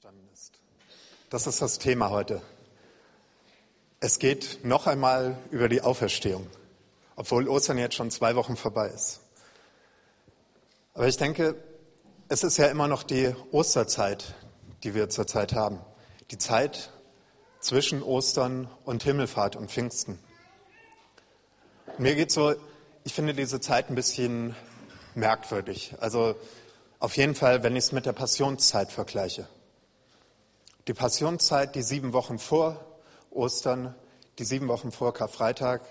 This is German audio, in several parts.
auferstanden ist. Das ist das Thema heute. Es geht noch einmal über die Auferstehung, obwohl Ostern jetzt schon zwei Wochen vorbei ist. Aber ich denke, es ist ja immer noch die Osterzeit, die wir zurzeit haben. Die Zeit zwischen Ostern und Himmelfahrt und Pfingsten. Mir geht so, ich finde diese Zeit ein bisschen merkwürdig. Also auf jeden Fall, wenn ich es mit der Passionszeit vergleiche. Die Passionszeit, die sieben Wochen vor Ostern, die sieben Wochen vor Karfreitag,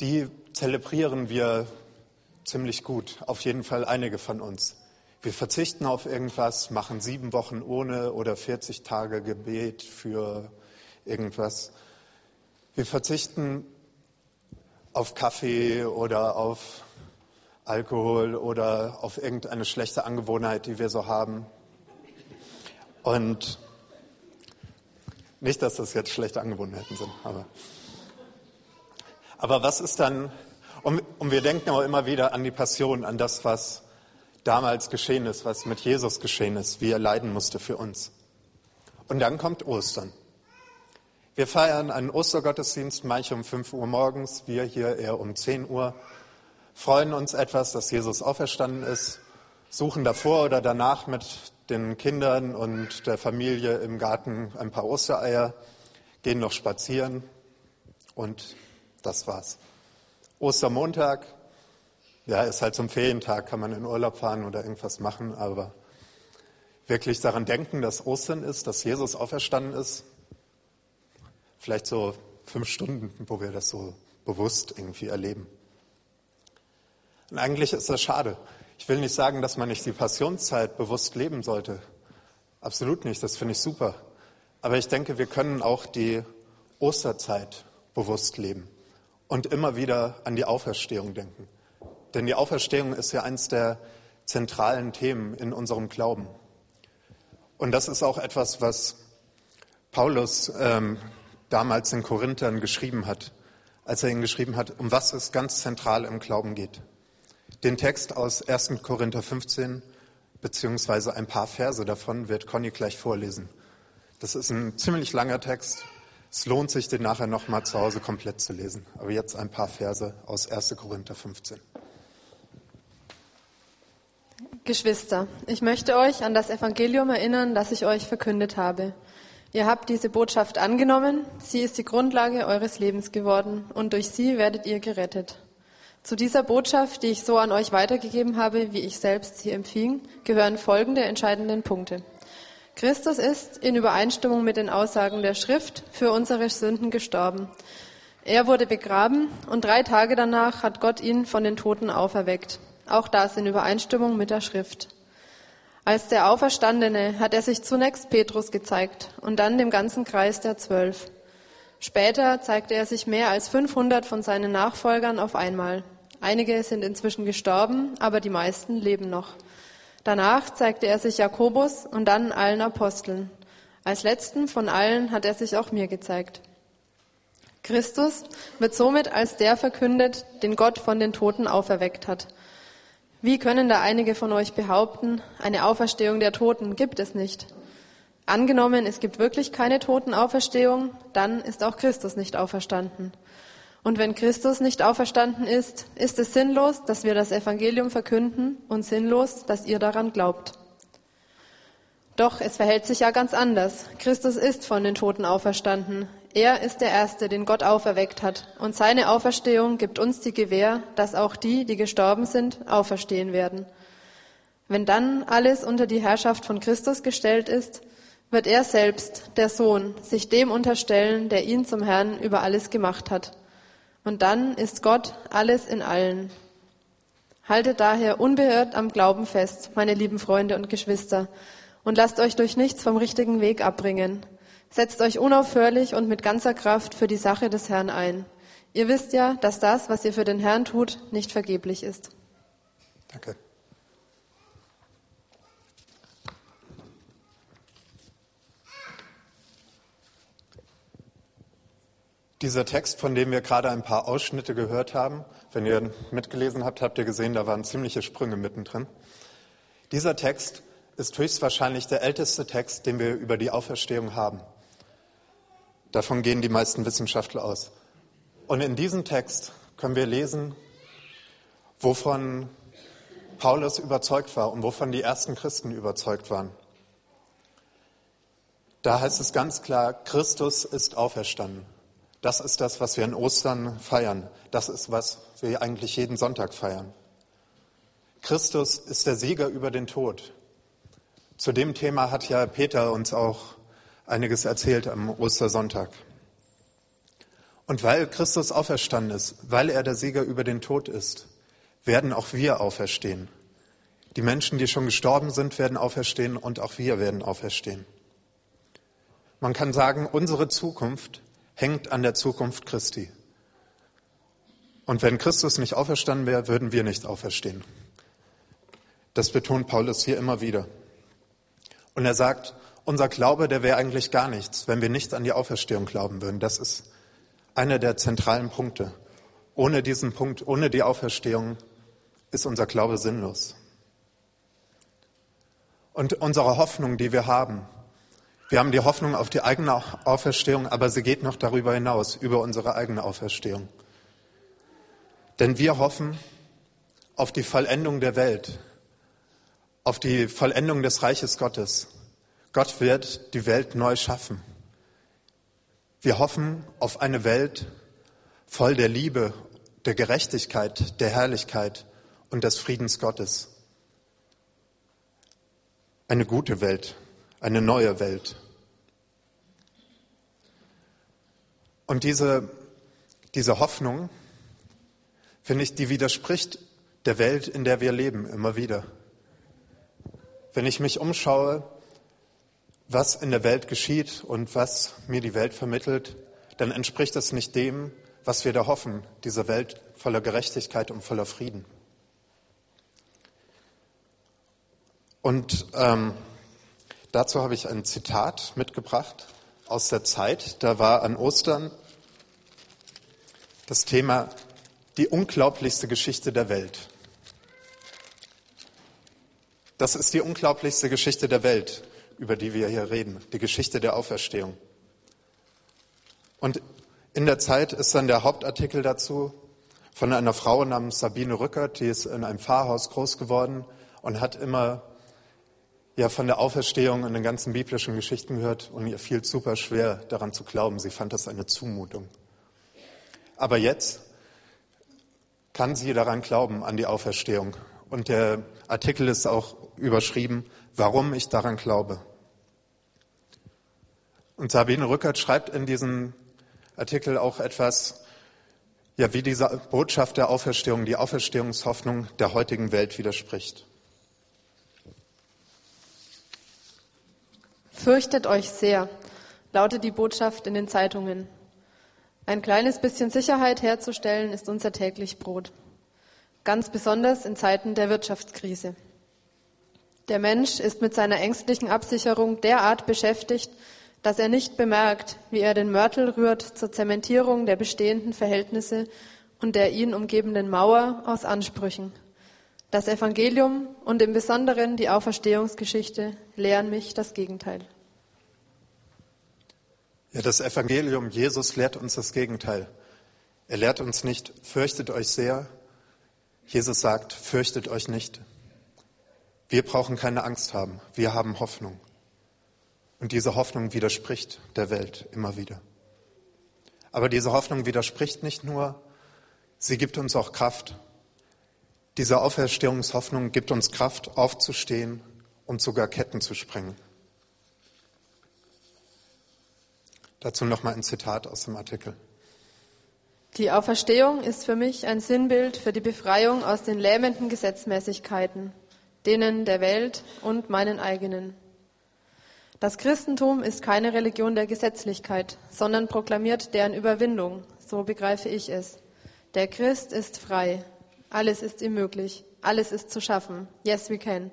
die zelebrieren wir ziemlich gut, auf jeden Fall einige von uns. Wir verzichten auf irgendwas, machen sieben Wochen ohne oder 40 Tage Gebet für irgendwas. Wir verzichten auf Kaffee oder auf Alkohol oder auf irgendeine schlechte Angewohnheit, die wir so haben. Und nicht, dass das jetzt schlechte Angewohnheiten sind, aber, aber was ist dann, und, wir denken auch immer wieder an die Passion, an das, was damals geschehen ist, was mit Jesus geschehen ist, wie er leiden musste für uns. Und dann kommt Ostern. Wir feiern einen Ostergottesdienst, manche um 5 Uhr morgens, wir hier eher um 10 Uhr, freuen uns etwas, dass Jesus auferstanden ist, suchen davor oder danach mit den Kindern und der Familie im Garten ein paar Ostereier, gehen noch spazieren und das war's. Ostermontag, ja, ist halt zum Ferientag, kann man in Urlaub fahren oder irgendwas machen, aber wirklich daran denken, dass Ostern ist, dass Jesus auferstanden ist, vielleicht so fünf Stunden, wo wir das so bewusst irgendwie erleben. Und eigentlich ist das schade. Ich will nicht sagen, dass man nicht die Passionszeit bewusst leben sollte. Absolut nicht, das finde ich super. Aber ich denke, wir können auch die Osterzeit bewusst leben und immer wieder an die Auferstehung denken. Denn die Auferstehung ist ja eines der zentralen Themen in unserem Glauben. Und das ist auch etwas, was Paulus ähm, damals in Korinthern geschrieben hat, als er ihn geschrieben hat, um was es ganz zentral im Glauben geht. Den Text aus 1. Korinther 15 beziehungsweise ein paar Verse davon wird Conny gleich vorlesen. Das ist ein ziemlich langer Text. Es lohnt sich, den nachher nochmal zu Hause komplett zu lesen. Aber jetzt ein paar Verse aus 1. Korinther 15. Geschwister, ich möchte euch an das Evangelium erinnern, das ich euch verkündet habe. Ihr habt diese Botschaft angenommen, sie ist die Grundlage eures Lebens geworden und durch sie werdet ihr gerettet. Zu dieser Botschaft, die ich so an euch weitergegeben habe, wie ich selbst sie empfing, gehören folgende entscheidenden Punkte. Christus ist in Übereinstimmung mit den Aussagen der Schrift für unsere Sünden gestorben. Er wurde begraben und drei Tage danach hat Gott ihn von den Toten auferweckt. Auch das in Übereinstimmung mit der Schrift. Als der Auferstandene hat er sich zunächst Petrus gezeigt und dann dem ganzen Kreis der Zwölf. Später zeigte er sich mehr als 500 von seinen Nachfolgern auf einmal. Einige sind inzwischen gestorben, aber die meisten leben noch. Danach zeigte er sich Jakobus und dann allen Aposteln. Als letzten von allen hat er sich auch mir gezeigt. Christus wird somit als der verkündet, den Gott von den Toten auferweckt hat. Wie können da einige von euch behaupten, eine Auferstehung der Toten gibt es nicht? Angenommen, es gibt wirklich keine Totenauferstehung, dann ist auch Christus nicht auferstanden. Und wenn Christus nicht auferstanden ist, ist es sinnlos, dass wir das Evangelium verkünden und sinnlos, dass ihr daran glaubt. Doch es verhält sich ja ganz anders. Christus ist von den Toten auferstanden. Er ist der Erste, den Gott auferweckt hat. Und seine Auferstehung gibt uns die Gewähr, dass auch die, die gestorben sind, auferstehen werden. Wenn dann alles unter die Herrschaft von Christus gestellt ist, wird er selbst, der Sohn, sich dem unterstellen, der ihn zum Herrn über alles gemacht hat. Und dann ist Gott alles in allen. Haltet daher unbeirrt am Glauben fest, meine lieben Freunde und Geschwister, und lasst euch durch nichts vom richtigen Weg abbringen. Setzt euch unaufhörlich und mit ganzer Kraft für die Sache des Herrn ein. Ihr wisst ja, dass das, was ihr für den Herrn tut, nicht vergeblich ist. Danke. Dieser Text, von dem wir gerade ein paar Ausschnitte gehört haben, wenn ihr mitgelesen habt, habt ihr gesehen, da waren ziemliche Sprünge mittendrin. Dieser Text ist höchstwahrscheinlich der älteste Text, den wir über die Auferstehung haben. Davon gehen die meisten Wissenschaftler aus. Und in diesem Text können wir lesen, wovon Paulus überzeugt war und wovon die ersten Christen überzeugt waren. Da heißt es ganz klar, Christus ist auferstanden. Das ist das, was wir in Ostern feiern. Das ist, was wir eigentlich jeden Sonntag feiern. Christus ist der Sieger über den Tod. Zu dem Thema hat ja Peter uns auch einiges erzählt am Ostersonntag. Und weil Christus auferstanden ist, weil er der Sieger über den Tod ist, werden auch wir auferstehen. Die Menschen, die schon gestorben sind, werden auferstehen und auch wir werden auferstehen. Man kann sagen, unsere Zukunft hängt an der Zukunft Christi. Und wenn Christus nicht auferstanden wäre, würden wir nicht auferstehen. Das betont Paulus hier immer wieder. Und er sagt, unser Glaube, der wäre eigentlich gar nichts, wenn wir nicht an die Auferstehung glauben würden. Das ist einer der zentralen Punkte. Ohne diesen Punkt, ohne die Auferstehung ist unser Glaube sinnlos. Und unsere Hoffnung, die wir haben, wir haben die Hoffnung auf die eigene Auferstehung, aber sie geht noch darüber hinaus, über unsere eigene Auferstehung. Denn wir hoffen auf die Vollendung der Welt, auf die Vollendung des Reiches Gottes. Gott wird die Welt neu schaffen. Wir hoffen auf eine Welt voll der Liebe, der Gerechtigkeit, der Herrlichkeit und des Friedens Gottes. Eine gute Welt, eine neue Welt. Und diese, diese Hoffnung, finde ich, die widerspricht der Welt, in der wir leben, immer wieder. Wenn ich mich umschaue, was in der Welt geschieht und was mir die Welt vermittelt, dann entspricht es nicht dem, was wir da hoffen, diese Welt voller Gerechtigkeit und voller Frieden. Und ähm, dazu habe ich ein Zitat mitgebracht aus der Zeit. Da war an Ostern das Thema die unglaublichste Geschichte der Welt. Das ist die unglaublichste Geschichte der Welt, über die wir hier reden, die Geschichte der Auferstehung. Und in der Zeit ist dann der Hauptartikel dazu von einer Frau namens Sabine Rückert, die ist in einem Pfarrhaus groß geworden und hat immer ja von der Auferstehung in den ganzen biblischen Geschichten gehört und ihr fiel super schwer daran zu glauben. Sie fand das eine Zumutung. Aber jetzt kann sie daran glauben, an die Auferstehung. Und der Artikel ist auch überschrieben, warum ich daran glaube. Und Sabine Rückert schreibt in diesem Artikel auch etwas, ja, wie diese Botschaft der Auferstehung, die Auferstehungshoffnung der heutigen Welt widerspricht. Fürchtet euch sehr, lautet die Botschaft in den Zeitungen. Ein kleines bisschen Sicherheit herzustellen ist unser täglich Brot. Ganz besonders in Zeiten der Wirtschaftskrise. Der Mensch ist mit seiner ängstlichen Absicherung derart beschäftigt, dass er nicht bemerkt, wie er den Mörtel rührt zur Zementierung der bestehenden Verhältnisse und der ihn umgebenden Mauer aus Ansprüchen. Das Evangelium und im Besonderen die Auferstehungsgeschichte lehren mich das Gegenteil. Ja, das Evangelium Jesus lehrt uns das Gegenteil. Er lehrt uns nicht, fürchtet euch sehr. Jesus sagt, fürchtet euch nicht. Wir brauchen keine Angst haben. Wir haben Hoffnung. Und diese Hoffnung widerspricht der Welt immer wieder. Aber diese Hoffnung widerspricht nicht nur, sie gibt uns auch Kraft. Diese Auferstehungshoffnung gibt uns Kraft, aufzustehen und sogar Ketten zu sprengen. Dazu nochmal ein Zitat aus dem Artikel. Die Auferstehung ist für mich ein Sinnbild für die Befreiung aus den lähmenden Gesetzmäßigkeiten, denen der Welt und meinen eigenen. Das Christentum ist keine Religion der Gesetzlichkeit, sondern proklamiert deren Überwindung, so begreife ich es. Der Christ ist frei, alles ist ihm möglich. Alles ist zu schaffen. Yes, we can.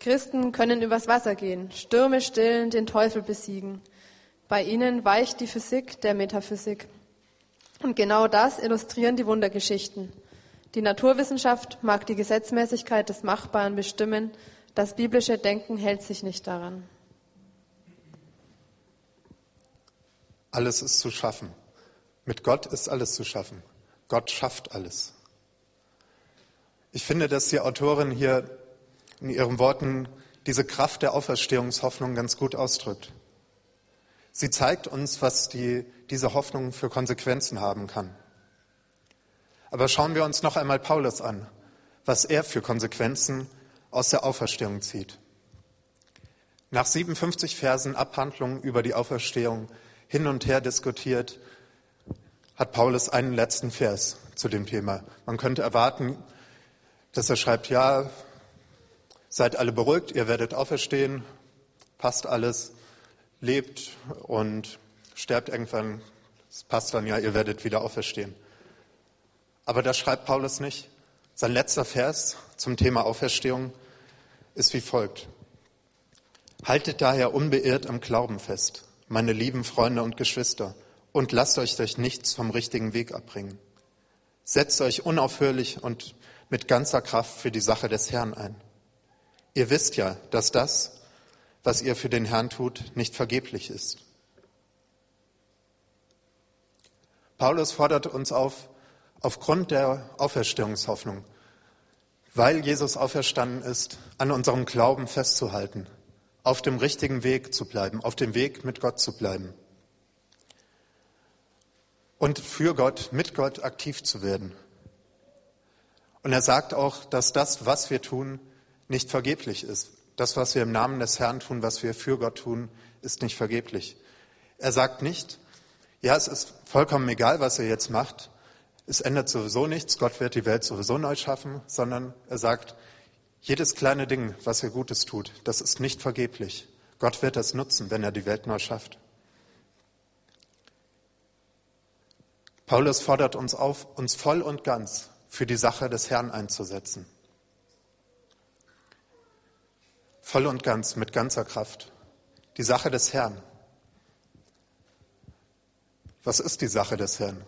Christen können übers Wasser gehen, Stürme stillen, den Teufel besiegen. Bei ihnen weicht die Physik der Metaphysik. Und genau das illustrieren die Wundergeschichten. Die Naturwissenschaft mag die Gesetzmäßigkeit des Machbaren bestimmen, Das biblische Denken hält sich nicht daran. Alles ist zu schaffen. Mit Gott ist alles zu schaffen. Gott schafft alles. Ich finde, dass die Autorin hier in ihren Worten diese Kraft der Auferstehungshoffnung ganz gut ausdrückt. Sie zeigt uns, was die, diese Hoffnung für Konsequenzen haben kann. Aber schauen wir uns noch einmal Paulus an, was er für Konsequenzen aus der Auferstehung zieht. Nach 57 Versen Abhandlung über die Auferstehung hin und her diskutiert, hat Paulus einen letzten Vers zu dem Thema. Man könnte erwarten, dass er schreibt, ja, seid alle beruhigt, ihr werdet auferstehen, passt alles, lebt und sterbt irgendwann, es passt dann ja, ihr werdet wieder auferstehen. Aber das schreibt Paulus nicht. Sein letzter Vers zum Thema Auferstehung ist wie folgt. Haltet daher unbeirrt am Glauben fest, meine lieben Freunde und Geschwister, und lasst euch durch nichts vom richtigen Weg abbringen. Setzt euch unaufhörlich und mit ganzer Kraft für die Sache des Herrn ein. Ihr wisst ja, dass das, was ihr für den Herrn tut, nicht vergeblich ist. Paulus fordert uns auf, aufgrund der Auferstehungshoffnung, weil Jesus auferstanden ist, an unserem Glauben festzuhalten, auf dem richtigen Weg zu bleiben, auf dem Weg mit Gott zu bleiben und für Gott, mit Gott aktiv zu werden. Und er sagt auch, dass das, was wir tun, nicht vergeblich ist. Das, was wir im Namen des Herrn tun, was wir für Gott tun, ist nicht vergeblich. Er sagt nicht, ja, es ist vollkommen egal, was ihr jetzt macht. Es ändert sowieso nichts. Gott wird die Welt sowieso neu schaffen, sondern er sagt, jedes kleine Ding, was ihr Gutes tut, das ist nicht vergeblich. Gott wird das nutzen, wenn er die Welt neu schafft. Paulus fordert uns auf, uns voll und ganz für die Sache des Herrn einzusetzen. Voll und ganz, mit ganzer Kraft. Die Sache des Herrn. Was ist die Sache des Herrn?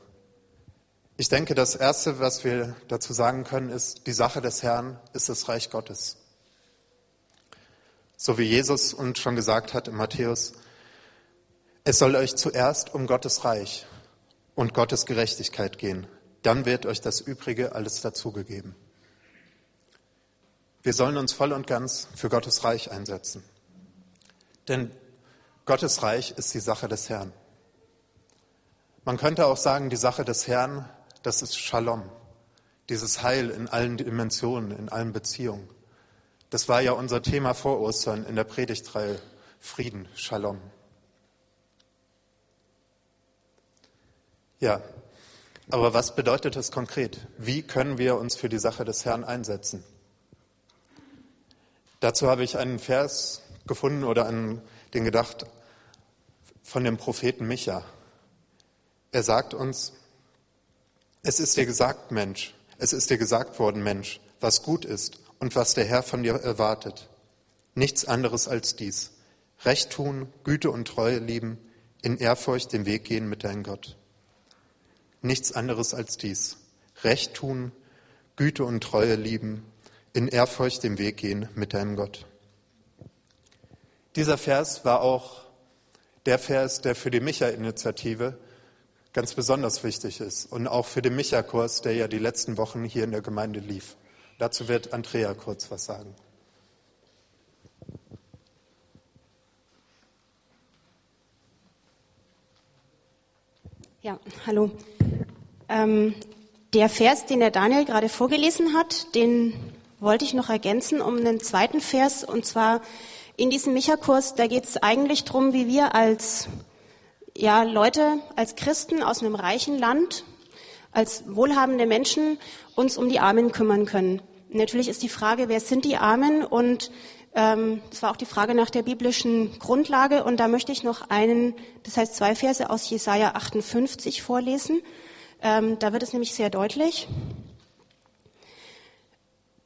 Ich denke, das Erste, was wir dazu sagen können, ist, die Sache des Herrn ist das Reich Gottes. So wie Jesus uns schon gesagt hat in Matthäus, es soll euch zuerst um Gottes Reich und Gottes Gerechtigkeit gehen dann wird euch das Übrige alles dazugegeben. Wir sollen uns voll und ganz für Gottes Reich einsetzen. Denn Gottes Reich ist die Sache des Herrn. Man könnte auch sagen, die Sache des Herrn, das ist Shalom, dieses Heil in allen Dimensionen, in allen Beziehungen. Das war ja unser Thema vor Ostern in der Predigtreihe Frieden, Shalom. Ja, aber was bedeutet das konkret? Wie können wir uns für die Sache des Herrn einsetzen? Dazu habe ich einen Vers gefunden oder an den gedacht von dem Propheten Micha. Er sagt uns, es ist dir gesagt, Mensch, es ist dir gesagt worden, Mensch, was gut ist und was der Herr von dir erwartet. Nichts anderes als dies. Recht tun, Güte und Treue lieben, in Ehrfurcht den Weg gehen mit deinem Gott nichts anderes als dies. Recht tun, Güte und Treue lieben, in Ehrfurcht den Weg gehen mit deinem Gott. Dieser Vers war auch der Vers, der für die Micha-Initiative ganz besonders wichtig ist und auch für den Micha-Kurs, der ja die letzten Wochen hier in der Gemeinde lief. Dazu wird Andrea kurz was sagen. Ja, hallo. Ähm, der Vers, den der Daniel gerade vorgelesen hat, den wollte ich noch ergänzen um einen zweiten Vers. Und zwar in diesem Micha-Kurs, da geht es eigentlich darum, wie wir als ja, Leute, als Christen aus einem reichen Land, als wohlhabende Menschen uns um die Armen kümmern können. Natürlich ist die Frage, wer sind die Armen? Und ähm, das war auch die Frage nach der biblischen Grundlage. Und da möchte ich noch einen, das heißt zwei Verse aus Jesaja 58 vorlesen. Ähm, da wird es nämlich sehr deutlich.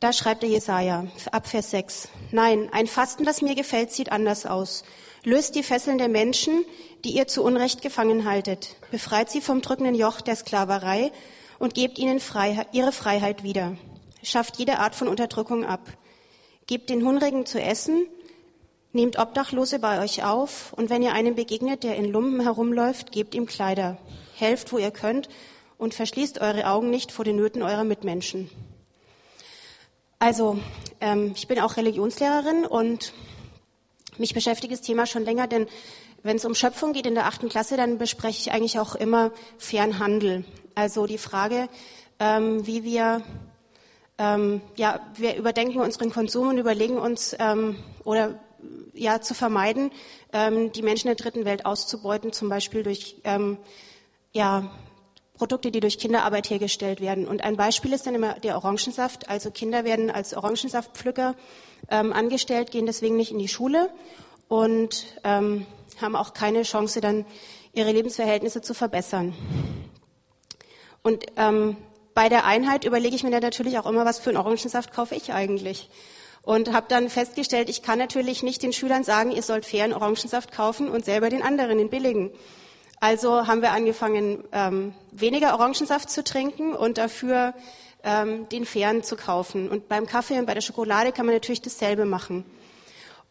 Da schreibt der Jesaja ab Vers 6. Nein, ein Fasten, das mir gefällt, sieht anders aus. Löst die Fesseln der Menschen, die ihr zu Unrecht gefangen haltet. Befreit sie vom drückenden Joch der Sklaverei und gebt ihnen Freiheit, ihre Freiheit wieder. Schafft jede Art von Unterdrückung ab. gebt den Hungrigen zu essen, nehmt Obdachlose bei euch auf und wenn ihr einem begegnet, der in Lumpen herumläuft, gebt ihm Kleider. Helft, wo ihr könnt und verschließt eure Augen nicht vor den Nöten eurer Mitmenschen. Also, ähm, ich bin auch Religionslehrerin und mich beschäftigt das Thema schon länger, denn wenn es um Schöpfung geht in der achten Klasse, dann bespreche ich eigentlich auch immer fairen Handel. Also die Frage, ähm, wie wir, ähm, ja, wir überdenken unseren Konsum und überlegen uns, ähm, oder ja, zu vermeiden, ähm, die Menschen der dritten Welt auszubeuten, zum Beispiel durch, ähm, ja, Produkte, die durch Kinderarbeit hergestellt werden. Und ein Beispiel ist dann immer der Orangensaft. Also Kinder werden als Orangensaftpflücker ähm, angestellt, gehen deswegen nicht in die Schule und ähm, haben auch keine Chance, dann ihre Lebensverhältnisse zu verbessern. Und ähm, bei der Einheit überlege ich mir dann natürlich auch immer, was für einen Orangensaft kaufe ich eigentlich. Und habe dann festgestellt, ich kann natürlich nicht den Schülern sagen, ihr sollt fairen Orangensaft kaufen und selber den anderen, den billigen. Also haben wir angefangen, ähm, weniger Orangensaft zu trinken und dafür ähm, den fairen zu kaufen. Und beim Kaffee und bei der Schokolade kann man natürlich dasselbe machen.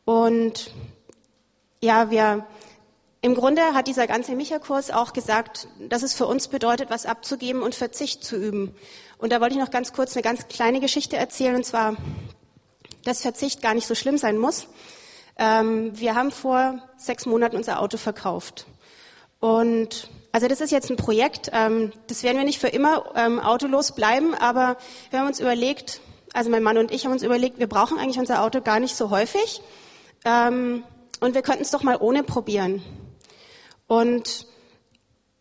Und ja, wir im Grunde hat dieser ganze Micha-Kurs auch gesagt, dass es für uns bedeutet, was abzugeben und Verzicht zu üben. Und da wollte ich noch ganz kurz eine ganz kleine Geschichte erzählen, und zwar, dass Verzicht gar nicht so schlimm sein muss. Ähm, wir haben vor sechs Monaten unser Auto verkauft. Und also das ist jetzt ein Projekt, ähm, das werden wir nicht für immer ähm, autolos bleiben, aber wir haben uns überlegt, also mein Mann und ich haben uns überlegt, wir brauchen eigentlich unser Auto gar nicht so häufig ähm, und wir könnten es doch mal ohne probieren. Und,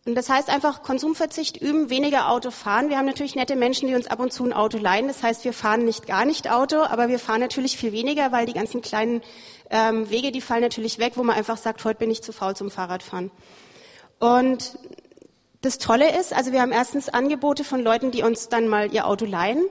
und das heißt einfach Konsumverzicht üben, weniger Auto fahren. Wir haben natürlich nette Menschen, die uns ab und zu ein Auto leihen. Das heißt, wir fahren nicht gar nicht Auto, aber wir fahren natürlich viel weniger, weil die ganzen kleinen ähm, Wege, die fallen natürlich weg, wo man einfach sagt, heute bin ich zu faul zum Fahrradfahren. Und das Tolle ist, also wir haben erstens Angebote von Leuten, die uns dann mal ihr Auto leihen.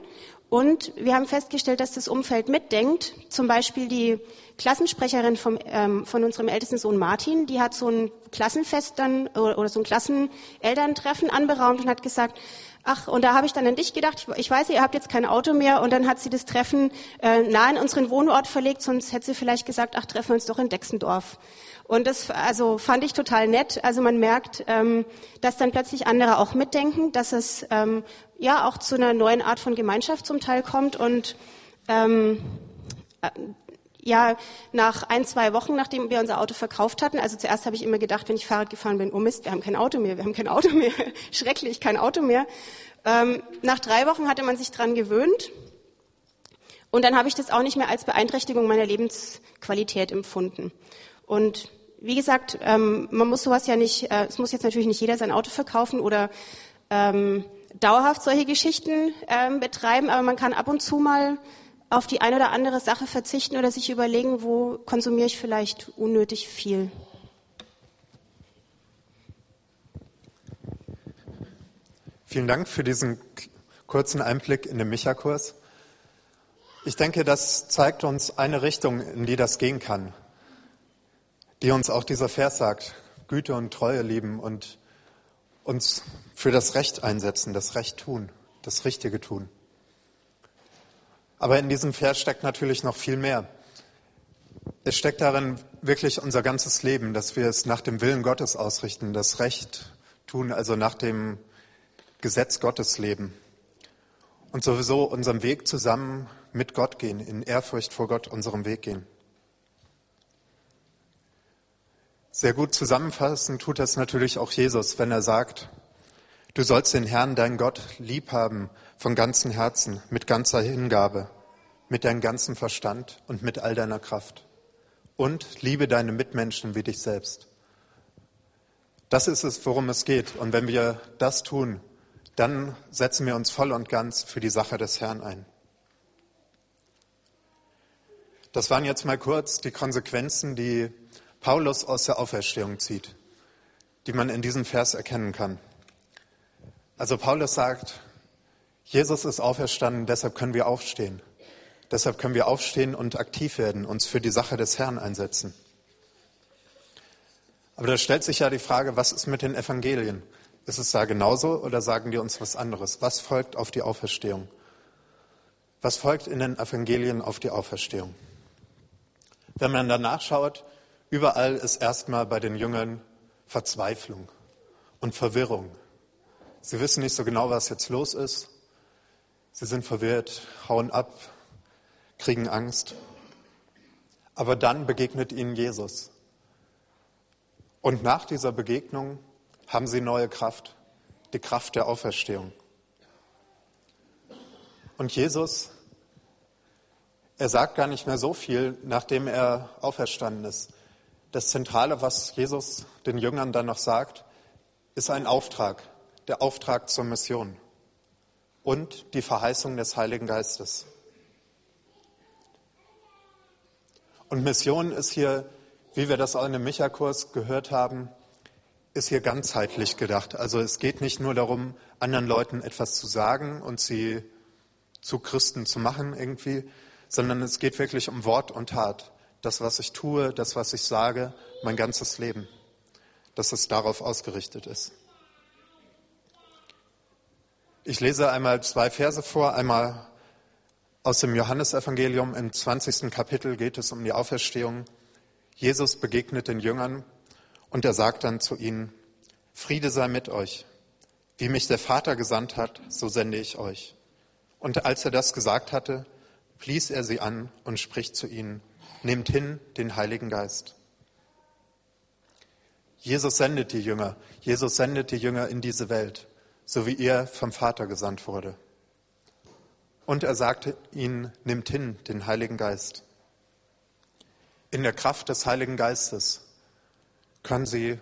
Und wir haben festgestellt, dass das Umfeld mitdenkt. Zum Beispiel die Klassensprecherin vom, ähm, von unserem ältesten Sohn Martin, die hat so ein Klassenfest dann oder, so ein Klassenelterntreffen anberaumt und hat gesagt, ach, und da habe ich dann an dich gedacht, ich, weiß, ihr habt jetzt kein Auto mehr. Und dann hat sie das Treffen äh, nah in unseren Wohnort verlegt, sonst hätte sie vielleicht gesagt, ach, treffen wir uns doch in Dexendorf. Und das also fand ich total nett. Also man merkt, ähm, dass dann plötzlich andere auch mitdenken, dass es ähm, ja auch zu einer neuen Art von Gemeinschaft zum Teil kommt und ähm, äh, ja, nach ein, zwei Wochen, nachdem wir unser Auto verkauft hatten, also zuerst habe ich immer gedacht, wenn ich Fahrrad gefahren bin, oh Mist, wir haben kein Auto mehr, wir haben kein Auto mehr, schrecklich, kein Auto mehr. Ähm, nach drei Wochen hatte man sich dran gewöhnt und dann habe ich das auch nicht mehr als Beeinträchtigung meiner Lebensqualität empfunden. Und wie gesagt, ähm, man muss sowas ja nicht, äh, es muss jetzt natürlich nicht jeder sein Auto verkaufen oder ähm, dauerhaft solche Geschichten ähm, betreiben, aber man kann ab und zu mal auf die eine oder andere Sache verzichten oder sich überlegen, wo konsumiere ich vielleicht unnötig viel. Vielen Dank für diesen kurzen Einblick in den Micha-Kurs. Ich denke, das zeigt uns eine Richtung, in die das gehen kann die uns auch dieser Vers sagt, Güte und Treue lieben und uns für das Recht einsetzen, das Recht tun, das Richtige tun. Aber in diesem Vers steckt natürlich noch viel mehr. Es steckt darin wirklich unser ganzes Leben, dass wir es nach dem Willen Gottes ausrichten, das Recht tun, also nach dem Gesetz Gottes leben. Und sowieso unseren Weg zusammen mit Gott gehen, in Ehrfurcht vor Gott unserem Weg gehen. Sehr gut zusammenfassen tut das natürlich auch Jesus, wenn er sagt, du sollst den Herrn, dein Gott, lieb haben von ganzem Herzen, mit ganzer Hingabe, mit deinem ganzen Verstand und mit all deiner Kraft. Und liebe deine Mitmenschen wie dich selbst. Das ist es, worum es geht. Und wenn wir das tun, dann setzen wir uns voll und ganz für die Sache des Herrn ein. Das waren jetzt mal kurz die Konsequenzen, die Paulus aus der Auferstehung zieht, die man in diesem Vers erkennen kann. Also Paulus sagt, Jesus ist auferstanden, deshalb können wir aufstehen. Deshalb können wir aufstehen und aktiv werden, uns für die Sache des Herrn einsetzen. Aber da stellt sich ja die Frage, was ist mit den Evangelien? Ist es da genauso oder sagen die uns was anderes? Was folgt auf die Auferstehung? Was folgt in den Evangelien auf die Auferstehung? Wenn man danach schaut, überall ist erstmal bei den Jüngern Verzweiflung und Verwirrung. Sie wissen nicht so genau, was jetzt los ist. Sie sind verwirrt, hauen ab, kriegen Angst. Aber dann begegnet ihnen Jesus. Und nach dieser Begegnung haben sie neue Kraft, die Kraft der Auferstehung. Und Jesus, er sagt gar nicht mehr so viel, nachdem er auferstanden ist. Das Zentrale, was Jesus den Jüngern dann noch sagt, ist ein Auftrag, der Auftrag zur Mission und die Verheißung des Heiligen Geistes. Und Mission ist hier, wie wir das auch in dem Micha-Kurs gehört haben, ist hier ganzheitlich gedacht. Also es geht nicht nur darum, anderen Leuten etwas zu sagen und sie zu Christen zu machen irgendwie, sondern es geht wirklich um Wort und Tat. Das, was ich tue, das, was ich sage, mein ganzes Leben, dass es darauf ausgerichtet ist. Ich lese einmal zwei Verse vor, einmal aus dem Johannesevangelium im 20. Kapitel geht es um die Auferstehung. Jesus begegnet den Jüngern und er sagt dann zu ihnen, Friede sei mit euch. Wie mich der Vater gesandt hat, so sende ich euch. Und als er das gesagt hatte, blies er sie an und spricht zu ihnen, nehmt hin den Heiligen Geist. Jesus sendet die Jünger. Jesus sendet die Jünger in diese Welt so wie er vom Vater gesandt wurde. Und er sagte ihnen, nimmt hin den Heiligen Geist. In der Kraft des Heiligen Geistes können sie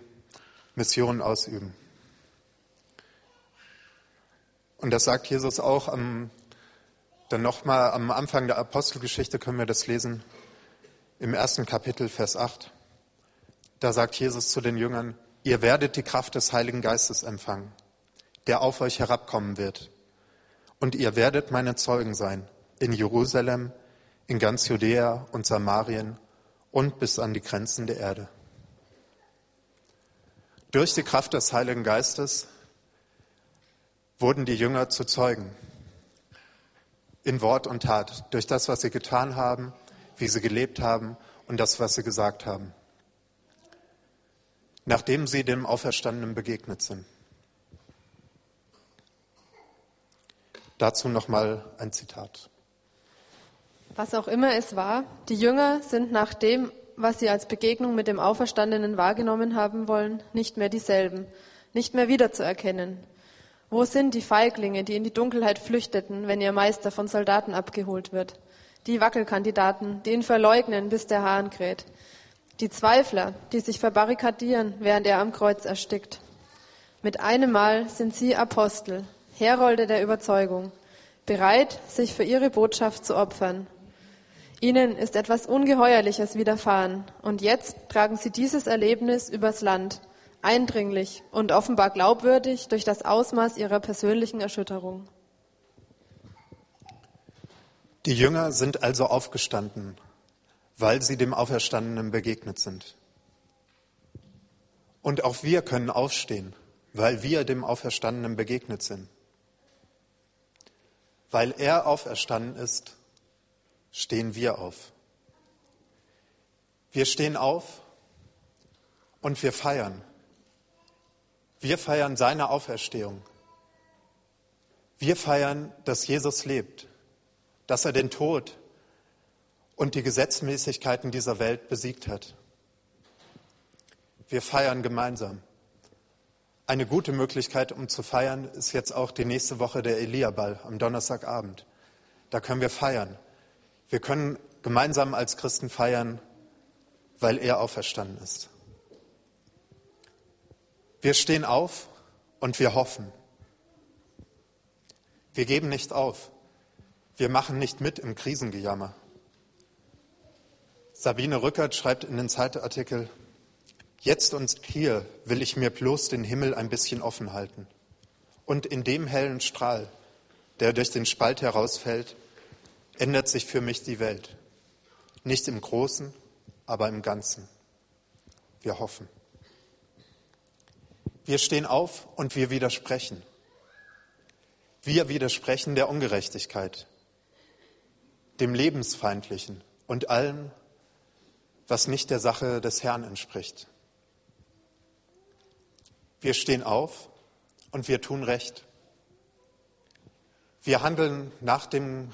Missionen ausüben. Und das sagt Jesus auch am, dann nochmal am Anfang der Apostelgeschichte können wir das lesen, im ersten Kapitel, Vers 8. Da sagt Jesus zu den Jüngern, ihr werdet die Kraft des Heiligen Geistes empfangen der auf euch herabkommen wird. Und ihr werdet meine Zeugen sein in Jerusalem, in ganz Judäa und Samarien und bis an die Grenzen der Erde. Durch die Kraft des Heiligen Geistes wurden die Jünger zu Zeugen in Wort und Tat, durch das, was sie getan haben, wie sie gelebt haben und das, was sie gesagt haben, nachdem sie dem Auferstandenen begegnet sind. Dazu nochmal ein Zitat. Was auch immer es war, die Jünger sind nach dem, was sie als Begegnung mit dem Auferstandenen wahrgenommen haben wollen, nicht mehr dieselben, nicht mehr wiederzuerkennen. Wo sind die Feiglinge, die in die Dunkelheit flüchteten, wenn ihr Meister von Soldaten abgeholt wird? Die Wackelkandidaten, die ihn verleugnen, bis der Hahn kräht. Die Zweifler, die sich verbarrikadieren, während er am Kreuz erstickt. Mit einem Mal sind sie Apostel, Herolde der Überzeugung, bereit, sich für ihre Botschaft zu opfern. Ihnen ist etwas Ungeheuerliches widerfahren und jetzt tragen sie dieses Erlebnis übers Land, eindringlich und offenbar glaubwürdig durch das Ausmaß ihrer persönlichen Erschütterung. Die Jünger sind also aufgestanden, weil sie dem Auferstandenen begegnet sind. Und auch wir können aufstehen, weil wir dem Auferstandenen begegnet sind. Weil er auferstanden ist, stehen wir auf. Wir stehen auf und wir feiern. Wir feiern seine Auferstehung. Wir feiern, dass Jesus lebt, dass er den Tod und die Gesetzmäßigkeiten dieser Welt besiegt hat. Wir feiern gemeinsam. Eine gute Möglichkeit, um zu feiern, ist jetzt auch die nächste Woche der Elia-Ball am Donnerstagabend. Da können wir feiern. Wir können gemeinsam als Christen feiern, weil er auferstanden ist. Wir stehen auf und wir hoffen. Wir geben nicht auf. Wir machen nicht mit im Krisengejammer. Sabine Rückert schreibt in den Zeitartikel, Jetzt und hier will ich mir bloß den Himmel ein bisschen offen halten. Und in dem hellen Strahl, der durch den Spalt herausfällt, ändert sich für mich die Welt. Nicht im Großen, aber im Ganzen. Wir hoffen. Wir stehen auf und wir widersprechen. Wir widersprechen der Ungerechtigkeit. Dem Lebensfeindlichen und allem, was nicht der Sache des Herrn entspricht. Wir stehen auf und wir tun Recht. Wir handeln nach dem,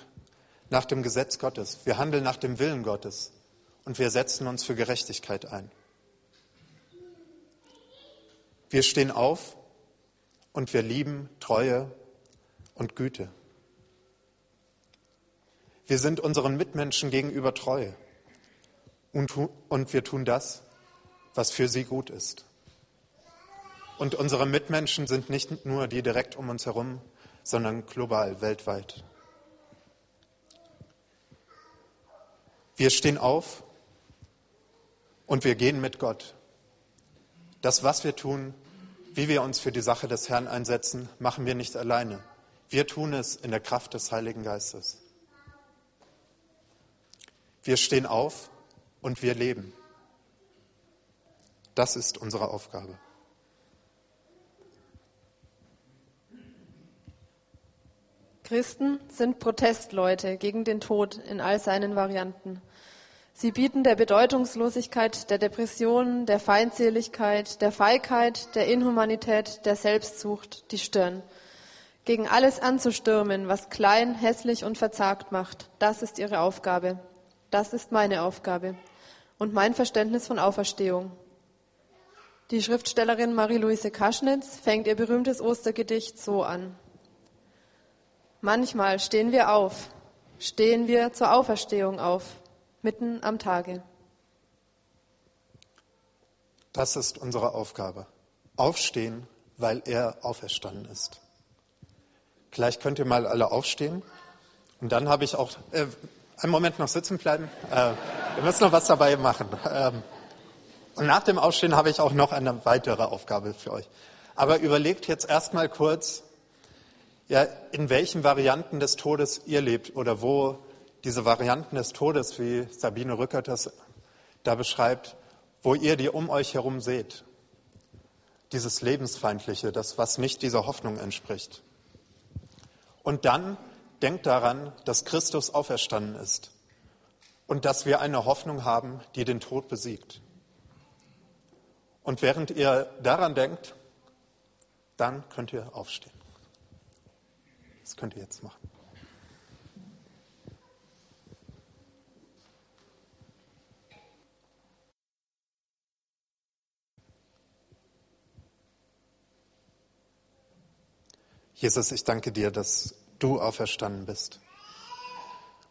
nach dem Gesetz Gottes. Wir handeln nach dem Willen Gottes. Und wir setzen uns für Gerechtigkeit ein. Wir stehen auf und wir lieben Treue und Güte. Wir sind unseren Mitmenschen gegenüber treu und, und wir tun das, was für sie gut ist. Und unsere Mitmenschen sind nicht nur die direkt um uns herum, sondern global, weltweit. Wir stehen auf und wir gehen mit Gott. Das, was wir tun, wie wir uns für die Sache des Herrn einsetzen, machen wir nicht alleine. Wir tun es in der Kraft des Heiligen Geistes. Wir stehen auf und wir leben. Das ist unsere Aufgabe. Christen sind Protestleute gegen den Tod in all seinen Varianten. Sie bieten der Bedeutungslosigkeit, der Depression, der Feindseligkeit, der Feigheit, der Inhumanität, der Selbstsucht die Stirn. Gegen alles anzustürmen, was klein, hässlich und verzagt macht, das ist ihre Aufgabe. Das ist meine Aufgabe und mein Verständnis von Auferstehung. Die Schriftstellerin Marie-Louise Kaschnitz fängt ihr berühmtes Ostergedicht so an. Manchmal stehen wir auf, stehen wir zur Auferstehung auf, mitten am Tage. Das ist unsere Aufgabe. Aufstehen, weil er auferstanden ist. Gleich könnt ihr mal alle aufstehen. Und dann habe ich auch, äh, einen Moment noch sitzen bleiben. Äh, wir müssen noch was dabei machen. Ähm, und nach dem Aufstehen habe ich auch noch eine weitere Aufgabe für euch. Aber überlegt jetzt erstmal kurz, ja, in welchen Varianten des Todes ihr lebt oder wo diese Varianten des Todes, wie Sabine Rückert das da beschreibt, wo ihr die um euch herum seht. Dieses Lebensfeindliche, das, was nicht dieser Hoffnung entspricht. Und dann denkt daran, dass Christus auferstanden ist und dass wir eine Hoffnung haben, die den Tod besiegt. Und während ihr daran denkt, dann könnt ihr aufstehen. Das könnt ihr jetzt machen. Jesus, ich danke dir, dass du auferstanden bist.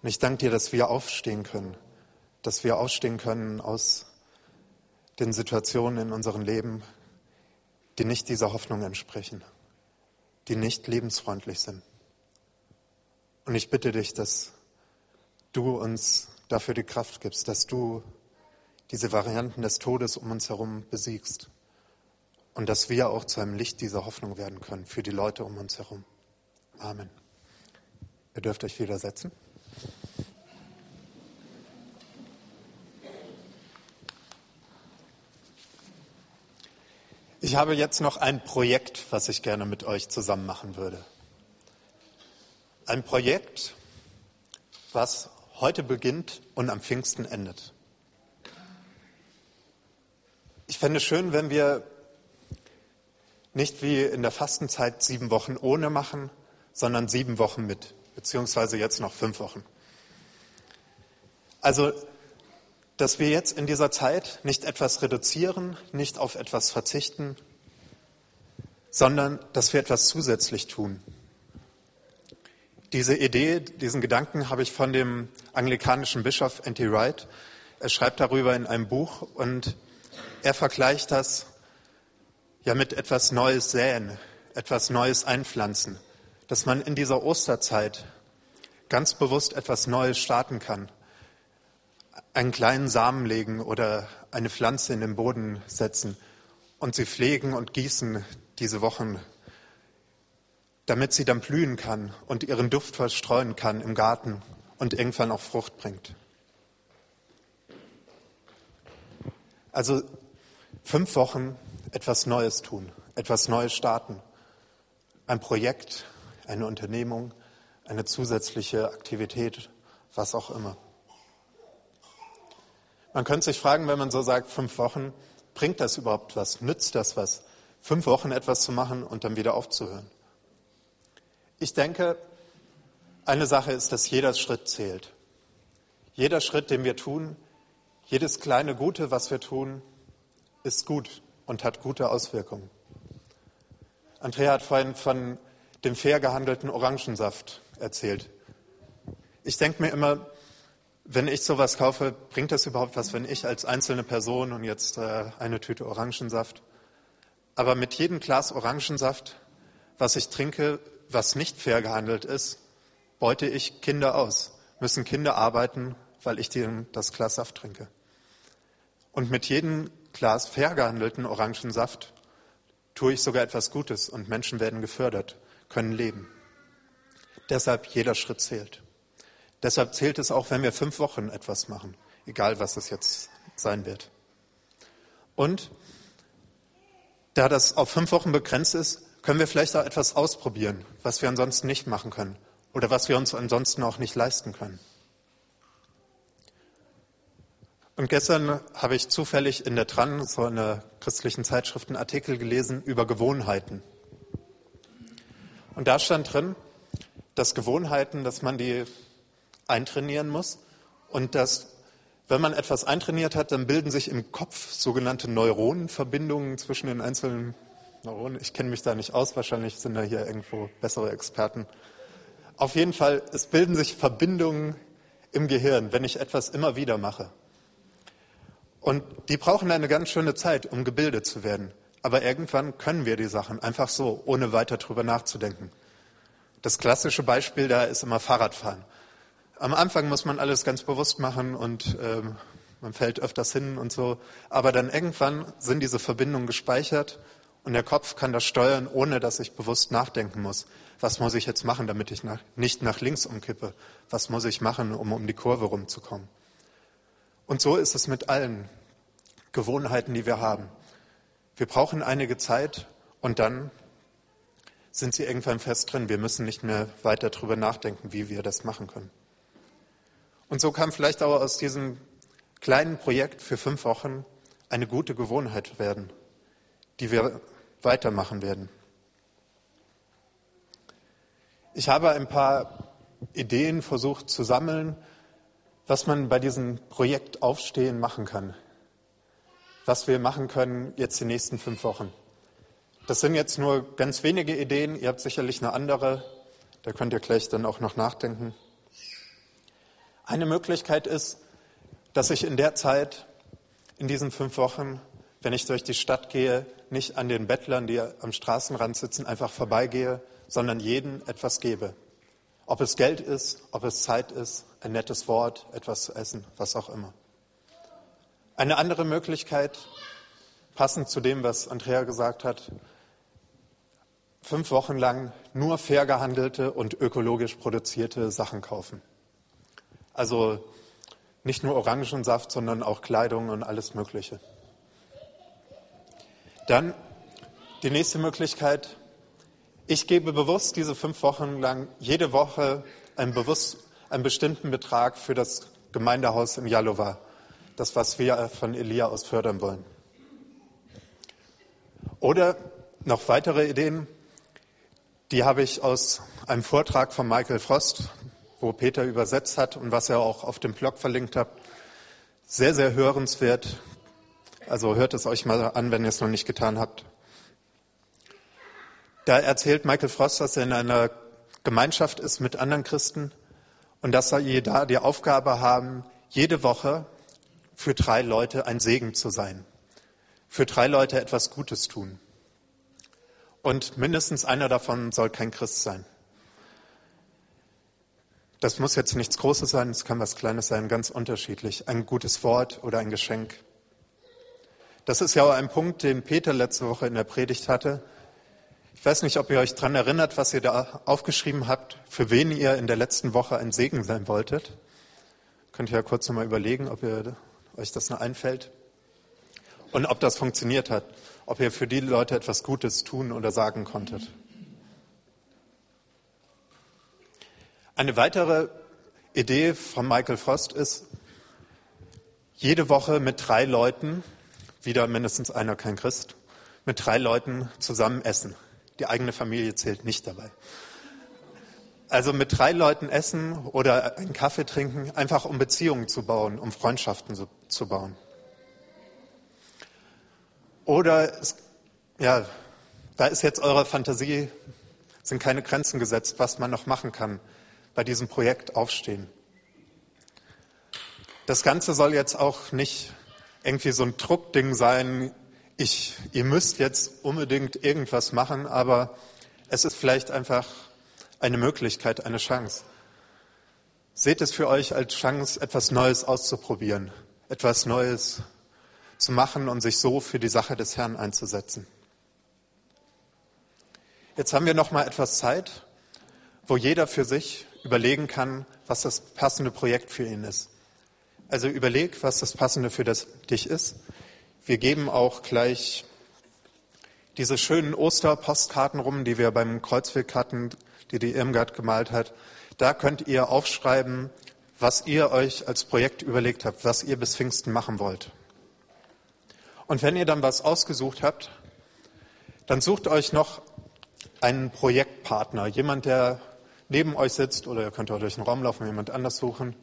Und ich danke dir, dass wir aufstehen können, dass wir aufstehen können aus den Situationen in unserem Leben, die nicht dieser Hoffnung entsprechen, die nicht lebensfreundlich sind. Und ich bitte dich, dass du uns dafür die Kraft gibst, dass du diese Varianten des Todes um uns herum besiegst und dass wir auch zu einem Licht dieser Hoffnung werden können für die Leute um uns herum. Amen. Ihr dürft euch wieder setzen. Ich habe jetzt noch ein Projekt, was ich gerne mit euch zusammen machen würde. Ein Projekt, was heute beginnt und am Pfingsten endet. Ich fände es schön, wenn wir nicht wie in der Fastenzeit sieben Wochen ohne machen, sondern sieben Wochen mit, beziehungsweise jetzt noch fünf Wochen. Also, dass wir jetzt in dieser Zeit nicht etwas reduzieren, nicht auf etwas verzichten, sondern dass wir etwas zusätzlich tun. Diese Idee, diesen Gedanken habe ich von dem anglikanischen Bischof N.T. Wright. Er schreibt darüber in einem Buch und er vergleicht das ja mit etwas Neues säen, etwas Neues einpflanzen, dass man in dieser Osterzeit ganz bewusst etwas Neues starten kann, einen kleinen Samen legen oder eine Pflanze in den Boden setzen und sie pflegen und gießen diese Wochen damit sie dann blühen kann und ihren Duft verstreuen kann im Garten und irgendwann auch Frucht bringt. Also fünf Wochen etwas Neues tun, etwas Neues starten, ein Projekt, eine Unternehmung, eine zusätzliche Aktivität was auch immer. Man könnte sich fragen, wenn man so sagt, fünf Wochen, bringt das überhaupt was? Nützt das was? Fünf Wochen etwas zu machen und dann wieder aufzuhören? Ich denke, eine Sache ist, dass jeder Schritt zählt. Jeder Schritt, den wir tun, jedes kleine Gute, was wir tun, ist gut und hat gute Auswirkungen. Andrea hat vorhin von dem fair gehandelten Orangensaft erzählt. Ich denke mir immer, wenn ich sowas kaufe, bringt das überhaupt was, wenn ich als einzelne Person und jetzt äh, eine Tüte Orangensaft, aber mit jedem Glas Orangensaft, was ich trinke, was nicht fair gehandelt ist, beute ich Kinder aus, müssen Kinder arbeiten, weil ich das Glas Saft trinke. Und mit jedem Glas fair gehandelten Orangensaft tue ich sogar etwas Gutes und Menschen werden gefördert, können leben. Deshalb jeder Schritt zählt. Deshalb zählt es auch, wenn wir fünf Wochen etwas machen, egal was es jetzt sein wird. Und da das auf fünf Wochen begrenzt ist, können wir vielleicht auch etwas ausprobieren, was wir ansonsten nicht machen können oder was wir uns ansonsten auch nicht leisten können. Und gestern habe ich zufällig in der Tran, so einer christlichen Zeitschrift, einen Artikel gelesen über Gewohnheiten. Und da stand drin, dass Gewohnheiten, dass man die eintrainieren muss und dass, wenn man etwas eintrainiert hat, dann bilden sich im Kopf sogenannte Neuronenverbindungen zwischen den einzelnen Neuronen. Ich kenne mich da nicht aus, wahrscheinlich sind da hier irgendwo bessere Experten. Auf jeden Fall, es bilden sich Verbindungen im Gehirn, wenn ich etwas immer wieder mache. Und die brauchen eine ganz schöne Zeit, um gebildet zu werden. Aber irgendwann können wir die Sachen einfach so, ohne weiter drüber nachzudenken. Das klassische Beispiel da ist immer Fahrradfahren. Am Anfang muss man alles ganz bewusst machen und ähm, man fällt öfters hin und so. Aber dann irgendwann sind diese Verbindungen gespeichert und der Kopf kann das steuern, ohne dass ich bewusst nachdenken muss. Was muss ich jetzt machen, damit ich nach, nicht nach links umkippe? Was muss ich machen, um um die Kurve rumzukommen? Und so ist es mit allen Gewohnheiten, die wir haben. Wir brauchen einige Zeit und dann sind sie irgendwann fest drin. Wir müssen nicht mehr weiter darüber nachdenken, wie wir das machen können. Und so kann vielleicht auch aus diesem kleinen Projekt für fünf Wochen eine gute Gewohnheit werden, die wir weitermachen werden. Ich habe ein paar Ideen versucht zu sammeln, was man bei diesem Projekt Aufstehen machen kann, was wir machen können jetzt die nächsten fünf Wochen. Das sind jetzt nur ganz wenige Ideen, ihr habt sicherlich eine andere, da könnt ihr gleich dann auch noch nachdenken. Eine Möglichkeit ist, dass ich in der Zeit, in diesen fünf Wochen, wenn ich durch die Stadt gehe, nicht an den Bettlern, die am Straßenrand sitzen, einfach vorbeigehe, sondern jedem etwas gebe. Ob es Geld ist, ob es Zeit ist, ein nettes Wort, etwas zu essen, was auch immer. Eine andere Möglichkeit, passend zu dem, was Andrea gesagt hat, fünf Wochen lang nur fair gehandelte und ökologisch produzierte Sachen kaufen. Also nicht nur Orangensaft, sondern auch Kleidung und alles Mögliche. Dann die nächste Möglichkeit. Ich gebe bewusst diese fünf Wochen lang jede Woche einen, bewusst, einen bestimmten Betrag für das Gemeindehaus in Jalova. Das, was wir von Elia aus fördern wollen. Oder noch weitere Ideen. Die habe ich aus einem Vortrag von Michael Frost, wo Peter übersetzt hat und was er auch auf dem Blog verlinkt hat. Sehr, sehr hörenswert. Also hört es euch mal an, wenn ihr es noch nicht getan habt. Da erzählt Michael Frost, dass er in einer Gemeinschaft ist mit anderen Christen und dass sie da die Aufgabe haben, jede Woche für drei Leute ein Segen zu sein. Für drei Leute etwas Gutes tun. Und mindestens einer davon soll kein Christ sein. Das muss jetzt nichts Großes sein, es kann was Kleines sein, ganz unterschiedlich. Ein gutes Wort oder ein Geschenk. Das ist ja auch ein Punkt, den Peter letzte Woche in der Predigt hatte. Ich weiß nicht, ob ihr euch daran erinnert, was ihr da aufgeschrieben habt, für wen ihr in der letzten Woche ein Segen sein wolltet. Könnt ihr ja kurz nochmal überlegen, ob ihr, euch das noch einfällt. Und ob das funktioniert hat. Ob ihr für die Leute etwas Gutes tun oder sagen konntet. Eine weitere Idee von Michael Frost ist, jede Woche mit drei Leuten, wieder mindestens einer kein Christ, mit drei Leuten zusammen essen. Die eigene Familie zählt nicht dabei. Also mit drei Leuten essen oder einen Kaffee trinken, einfach um Beziehungen zu bauen, um Freundschaften zu bauen. Oder, es, ja, da ist jetzt eure Fantasie, sind keine Grenzen gesetzt, was man noch machen kann bei diesem Projekt Aufstehen. Das Ganze soll jetzt auch nicht irgendwie so ein Druckding sein, ich, ihr müsst jetzt unbedingt irgendwas machen, aber es ist vielleicht einfach eine Möglichkeit, eine Chance. Seht es für euch als Chance, etwas Neues auszuprobieren, etwas Neues zu machen und sich so für die Sache des Herrn einzusetzen. Jetzt haben wir noch mal etwas Zeit, wo jeder für sich überlegen kann, was das passende Projekt für ihn ist. Also überleg, was das passende für das, dich ist. Wir geben auch gleich diese schönen Osterpostkarten rum, die wir beim Kreuzweg hatten, die die Irmgard gemalt hat. Da könnt ihr aufschreiben, was ihr euch als Projekt überlegt habt, was ihr bis Pfingsten machen wollt. Und wenn ihr dann was ausgesucht habt, dann sucht euch noch einen Projektpartner, jemand, der neben euch sitzt, oder ihr könnt auch durch den Raum laufen, jemand anders suchen.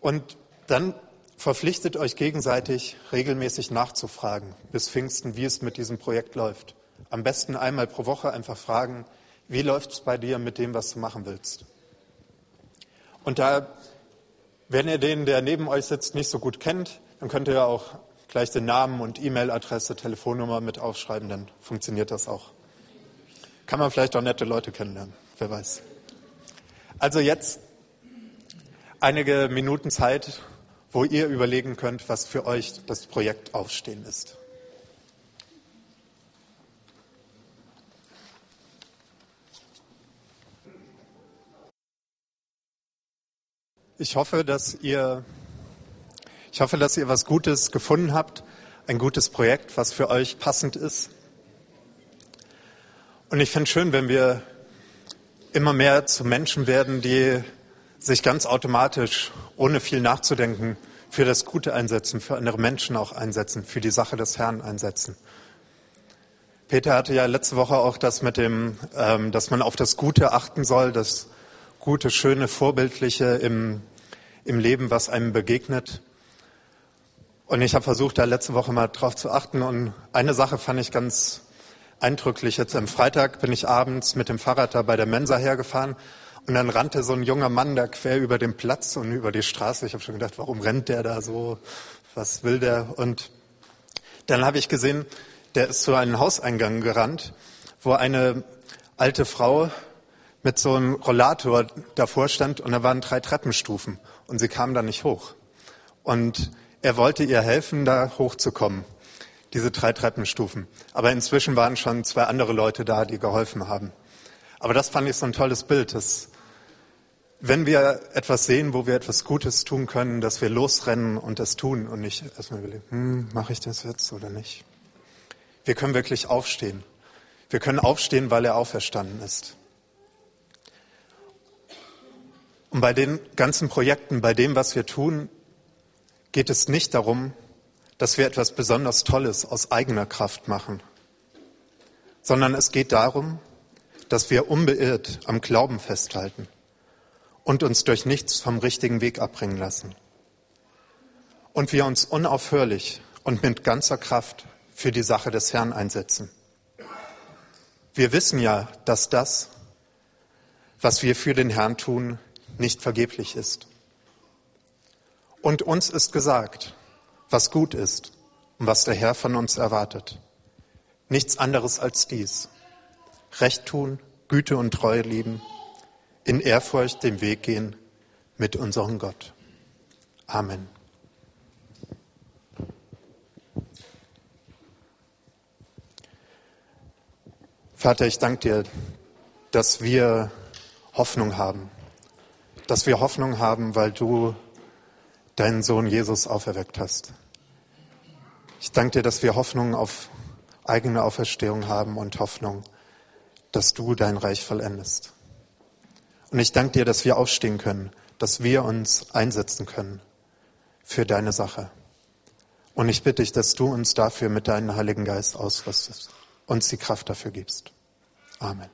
Und dann verpflichtet euch gegenseitig regelmäßig nachzufragen bis Pfingsten, wie es mit diesem Projekt läuft. Am besten einmal pro Woche einfach fragen, wie läuft es bei dir mit dem, was du machen willst. Und da, wenn ihr den, der neben euch sitzt, nicht so gut kennt, dann könnt ihr auch gleich den Namen und E-Mail-Adresse, Telefonnummer mit aufschreiben, dann funktioniert das auch. Kann man vielleicht auch nette Leute kennenlernen, wer weiß. Also jetzt einige Minuten Zeit, wo ihr überlegen könnt, was für euch das Projekt Aufstehen ist. Ich hoffe, dass ihr, ich hoffe, dass ihr was Gutes gefunden habt, ein gutes Projekt, was für euch passend ist. Und ich finde schön, wenn wir immer mehr zu Menschen werden, die sich ganz automatisch, ohne viel nachzudenken, für das Gute einsetzen, für andere Menschen auch einsetzen, für die Sache des Herrn einsetzen. Peter hatte ja letzte Woche auch das mit dem, ähm, dass man auf das Gute achten soll, das Gute, Schöne, Vorbildliche im, im Leben, was einem begegnet. Und ich habe versucht, da letzte Woche mal drauf zu achten. Und eine Sache fand ich ganz eindrücklich. Jetzt am Freitag bin ich abends mit dem Fahrrad da bei der Mensa hergefahren und dann rannte so ein junger Mann da quer über den Platz und über die Straße. Ich habe schon gedacht, warum rennt der da so? Was will der? Und dann habe ich gesehen, der ist zu einem Hauseingang gerannt, wo eine alte Frau mit so einem Rollator davor stand und da waren drei Treppenstufen und sie kam da nicht hoch. Und er wollte ihr helfen, da hochzukommen diese drei Treppenstufen. Aber inzwischen waren schon zwei andere Leute da, die geholfen haben. Aber das fand ich so ein tolles Bild, dass wenn wir etwas sehen, wo wir etwas Gutes tun können, dass wir losrennen und das tun und nicht erstmal überlegen, hm, mache ich das jetzt oder nicht. Wir können wirklich aufstehen. Wir können aufstehen, weil er auferstanden ist. Und bei den ganzen Projekten, bei dem, was wir tun, geht es nicht darum, dass wir etwas besonders Tolles aus eigener Kraft machen, sondern es geht darum, dass wir unbeirrt am Glauben festhalten und uns durch nichts vom richtigen Weg abbringen lassen. Und wir uns unaufhörlich und mit ganzer Kraft für die Sache des Herrn einsetzen. Wir wissen ja, dass das, was wir für den Herrn tun, nicht vergeblich ist. Und uns ist gesagt, was gut ist und was der Herr von uns erwartet. Nichts anderes als dies. Recht tun, Güte und Treue lieben, in Ehrfurcht den Weg gehen mit unserem Gott. Amen. Vater, ich danke dir, dass wir Hoffnung haben. Dass wir Hoffnung haben, weil du deinen Sohn Jesus auferweckt hast. Ich danke dir, dass wir Hoffnung auf eigene Auferstehung haben und Hoffnung, dass du dein Reich vollendest. Und ich danke dir, dass wir aufstehen können, dass wir uns einsetzen können für deine Sache. Und ich bitte dich, dass du uns dafür mit deinem Heiligen Geist ausrüstest, uns die Kraft dafür gibst. Amen.